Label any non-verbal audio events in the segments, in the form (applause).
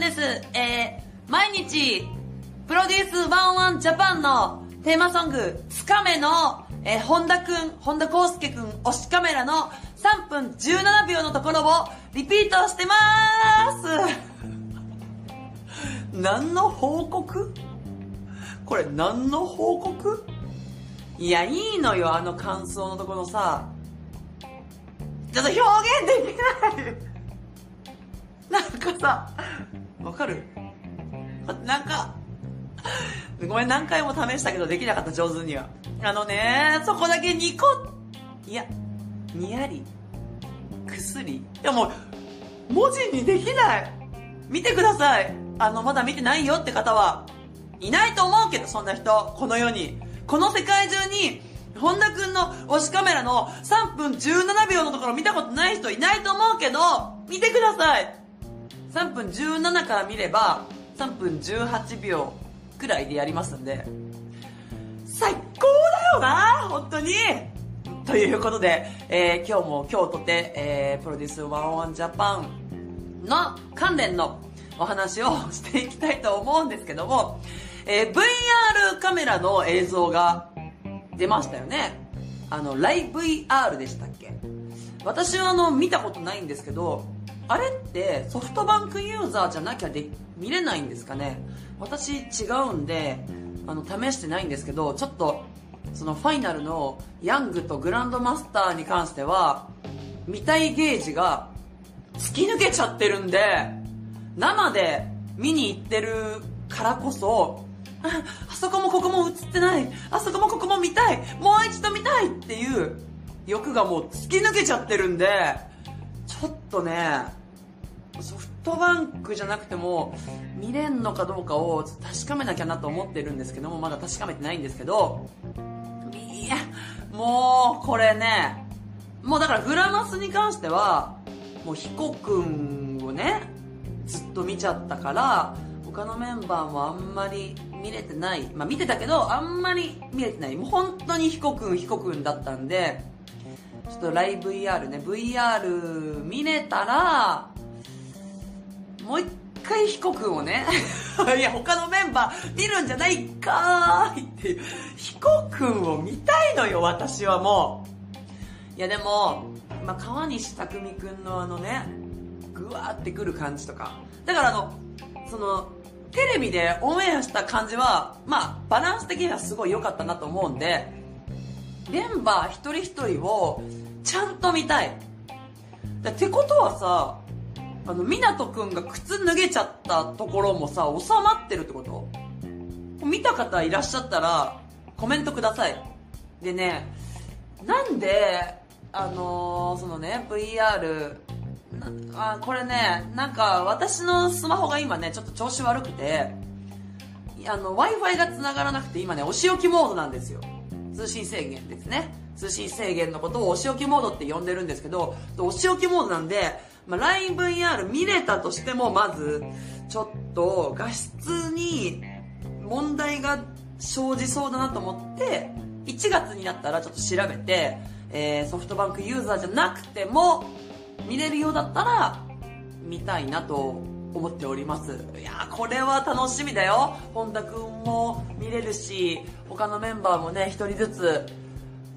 です。えー、毎日、プロデュース11ジャパンのテーマソング、つかめの、えー、本田くん、本田康介くん推しカメラの3分17秒のところをリピートしてまーす。(laughs) 何の報告？これ何の報告？いや、いいのよ、あの感想のところさ。ちょっと表現できない (laughs) なんかさ、わかる？なんか、(laughs) ごめん、何回も試したけどできなかった、上手には。あのね、そこだけニコいや、にやり、くすり。いやもう、文字にできない見てくださいあの、まだ見てないよって方は、いないと思うけど、そんな人、この世に。この世界中に、本田くんの推しカメラの3分17秒のところ見たことない人いないと思うけど、見てください !3 分17から見れば、3分18秒くらいでやりますんで、最高だよな本当にということで、えー、今日も今日とて、えー、プロデュース101ジャパンの関連のお話をしていきたいと思うんですけども、えー、VR カメラの映像が出ましたよね。あの、ライブ VR でしたっけ私はあの、見たことないんですけど、あれってソフトバンクユーザーじゃなきゃで見れないんですかね？私違うんで、あの、試してないんですけど、ちょっと、そのファイナルのヤングとグランドマスターに関しては、見たいゲージが突き抜けちゃってるんで、生で見に行ってるからこそ、(laughs) あ、そこもここも映ってない。あそこもここも見たい。もう一度見たいっていう欲がもう突き抜けちゃってるんで、ちょっとね、ソフトバンクじゃなくても見れんのかどうかを確かめなきゃなと思ってるんですけども、まだ確かめてないんですけど、いや、もうこれね、もうだからグラマスに関しては、もうヒコくんをね、ずっと見ちゃったから、他のメンバーもあんまり見れてない。まあ見てたけど、あんまり見れてない。もう本当にヒコくん、ヒコくんだったんで、ちょっとライブ VR ね、VR 見れたら、もう一回ヒコくんをね、(laughs) いや他のメンバー見るんじゃないかーいっていう、ヒコくんを見たいのよ、私はもう。いやでも、まあ、川西匠くんのあのね、ぐわーってくる感じとか。だからあの、その、テレビでオンエアした感じは、まあ、バランス的にはすごい良かったなと思うんで、メンバー一人一人をちゃんと見たい。ってことはさ、あの、湊くんが靴脱げちゃったところもさ、収まってるってこと？見た方いらっしゃったら、コメントください。でね、なんで、あのー、そのね、VR、あこれね、なんか私のスマホが今ね、ちょっと調子悪くて、あの、Wi-Fi が繋がらなくて今ね、お仕置きモードなんですよ。通信制限ですね。通信制限のことをお仕置きモードって呼んでるんですけど、お仕置きモードなんで、まあ、LINEVR 見れたとしても、まず、ちょっと画質に問題が生じそうだなと思って、1月になったらちょっと調べて、えー、ソフトバンクユーザーじゃなくても、見れるようだったら、見たいなと思っております。いやこれは楽しみだよ。本田くんも見れるし、他のメンバーもね、一人ずつ、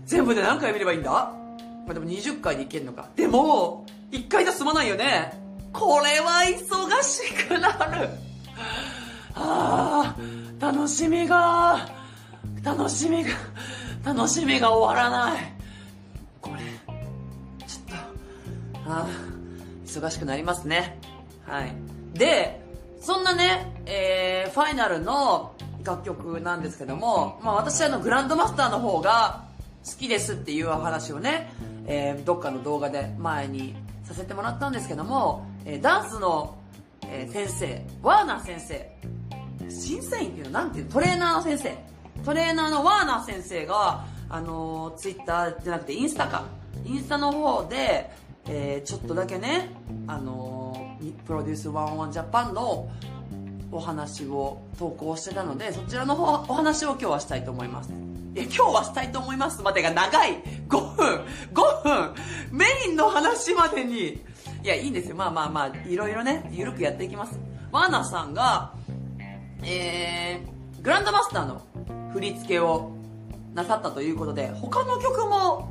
全部で何回見ればいいんだ？まあ、でも20回でいけるのか。でも、1回じゃ済まないよね。これは忙しくなる。ああ、楽しみが、楽しみが、楽しみが終わらない。これ、ちょっと、ああ、忙しくなりますね。はい。で、そんなね、えー、ファイナルの楽曲なんですけども、まあ私はあのグランドマスターの方が好きですっていう話をね、えー、どっかの動画で前にさせてもらったんですけども、えー、ダンスの、えー、先生、ワーナー先生、審査員っていうのなんていうトレーナーの先生。トレーナーのワーナー先生が、あのー、ツイッターじゃなくてインスタか。インスタの方で、えー、ちょっとだけね、あのー、プロデュース101ジャパンのお話を投稿してたので、そちらの方お話を今日はしたいと思います。え、今日はしたいと思いますまでが長い !5 分 !5 分メインの話までにいや、いいんですよ。まあまあまあ、いろいろね、ゆるくやっていきます。ワーナさんが、えー、グランドマスターの振り付けをなさったということで、他の曲も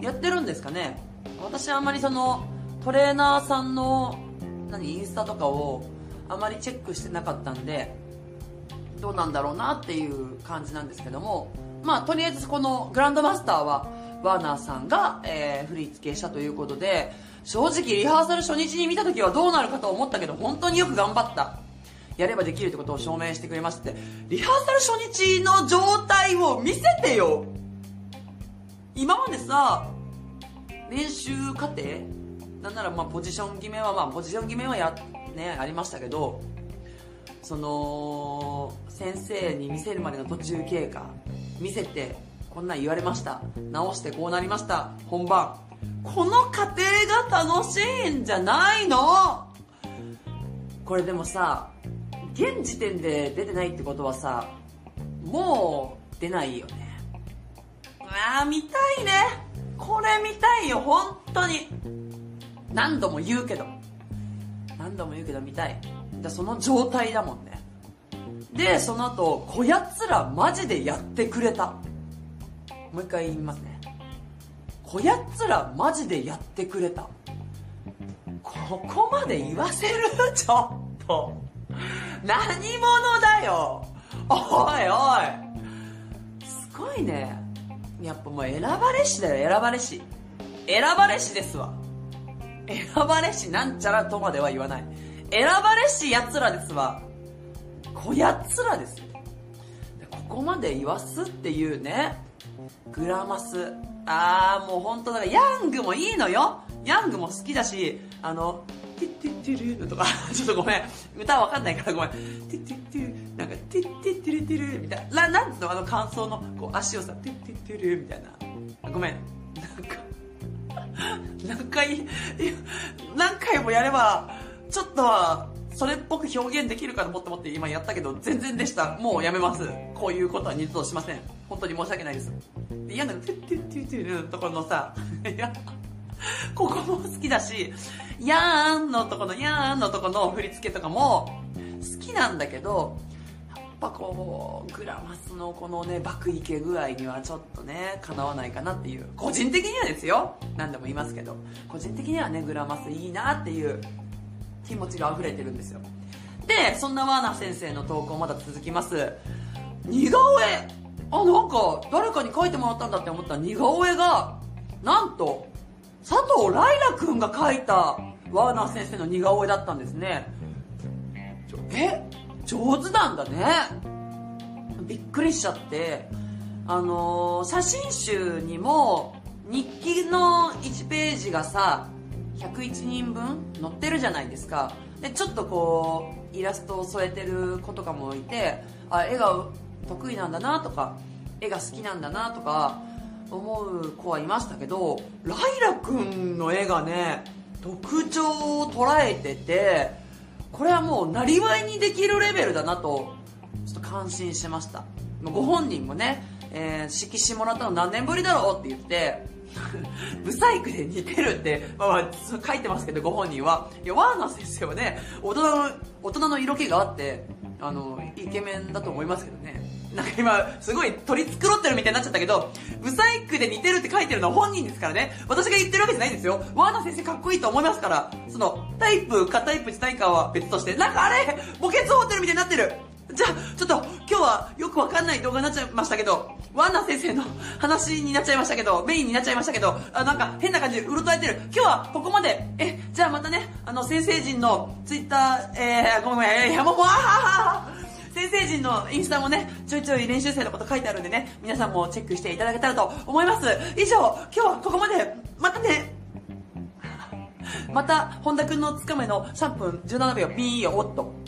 やってるんですかね？私はあんまりその、トレーナーさんの、何、インスタとかをあまりチェックしてなかったんで、どうなんだろうなっていう感じなんですけども、まあ、とりあえずこのグランドマスターは、ワーナーさんが、えー、振り付けしたということで、正直リハーサル初日に見た時はどうなるかと思ったけど、本当によく頑張った。やればできるってことを証明してくれまして、リハーサル初日の状態を見せてよ。今までさ、練習過程？なんならまあポジション決めはまあポジション決めはや、ね、ありましたけど、その、先生に見せるまでの途中経過、見せて、こんなん言われました。直してこうなりました。本番。この過程が楽しいんじゃないの？これでもさ、現時点で出てないってことはさ、もう出ないよね。ああ、見たいね。これ見たいよ、本当に。何度も言うけど。何度も言うけど見たい。だその状態だもんね。で、その後、こやつらマジでやってくれた。もう一回言いますね。こやつらマジでやってくれた。ここまで言わせる？(laughs) ちょっと。何者だよおいおいすごいね。やっぱもう選ばれしだよ、選ばれし。選ばれしですわ。選ばれしなんちゃらとまでは言わない。選ばれし奴らですわ。こやつらですよ。ここまで言わすっていうね、グラマス。あー、もう本当だから、ヤングもいいのよ。ヤングも好きだし、あの、ティッティッティルとか、ちょっとごめん。歌わかんないからごめん。ティッティッティル、なんか、ティッティッティルティルみたいな。ななんつうのあの感想の、こう足をさ、ティッティッティルみたいな。ごめん。なんか、何回、何回もやれば、ちょっとは、それっぽく表現できるかと思って今やったけど、全然でした。もうやめます。こういうことは二度としません。本当に申し訳ないです。嫌なの、てってってってのところのさ、いや、ここも好きだし、やーんのとこの、やーんのとこの振り付けとかも好きなんだけど、やっぱこう、グラマスのこのね、爆イケ具合にはちょっとね、叶わないかなっていう。個人的にはですよ。何でも言いますけど。個人的にはね、グラマスいいなっていう気持ちが溢れてるんですよ。で、そんなワーナー先生の投稿まだ続きます。似顔絵あ、なんか、誰かに描いてもらったんだって思った似顔絵が、なんと、佐藤ライラくんが描いたワーナー先生の似顔絵だったんですね。え上手なんだね。びっくりしちゃって。あのー、写真集にも日記の1ページがさ、101人分載ってるじゃないですか。で、ちょっとこう、イラストを添えてる子とかもいて、あ、絵が得意なんだなとか、絵が好きなんだなとか、思う子はいましたけど、ライラくんの絵がね、特徴を捉えてて、これはもう、なりわいにできるレベルだなと、ちょっと感心しました。ご本人もね、えー、色紙もらったの何年ぶりだろうって言って、(laughs) ブサイクで似てるって、まあ、まあ、書いてますけど、ご本人は。いや、ワーナー先生はね、大人の、大人の色気があって、あの、イケメンだと思いますけどね。なんか今、すごい取り繕ってるみたいになっちゃったけど、ブサイクで似てるって書いてるのは本人ですからね。私が言ってるわけじゃないんですよ。ワーナー先生かっこいいと思いますから、その、タイプかタイプじゃないかは別として、なんかあれ？墓穴を掘ってるみたいになってるじゃあ、ちょっと、今日はよくわかんない動画になっちゃいましたけど、ワンナ先生の話になっちゃいましたけど、メインになっちゃいましたけど、あなんか変な感じでうろたえてる。今日はここまで。え、じゃあまたね、あの、先生陣のツイッター、えー、ごめんごめん、いや、も、も、あ先生陣のインスタもね、ちょいちょい練習生のこと書いてあるんでね、皆さんもチェックしていただけたらと思います。以上、今日はここまで。またね。(laughs) また、本田くんのつかめの3分17秒ピーよ、おっと。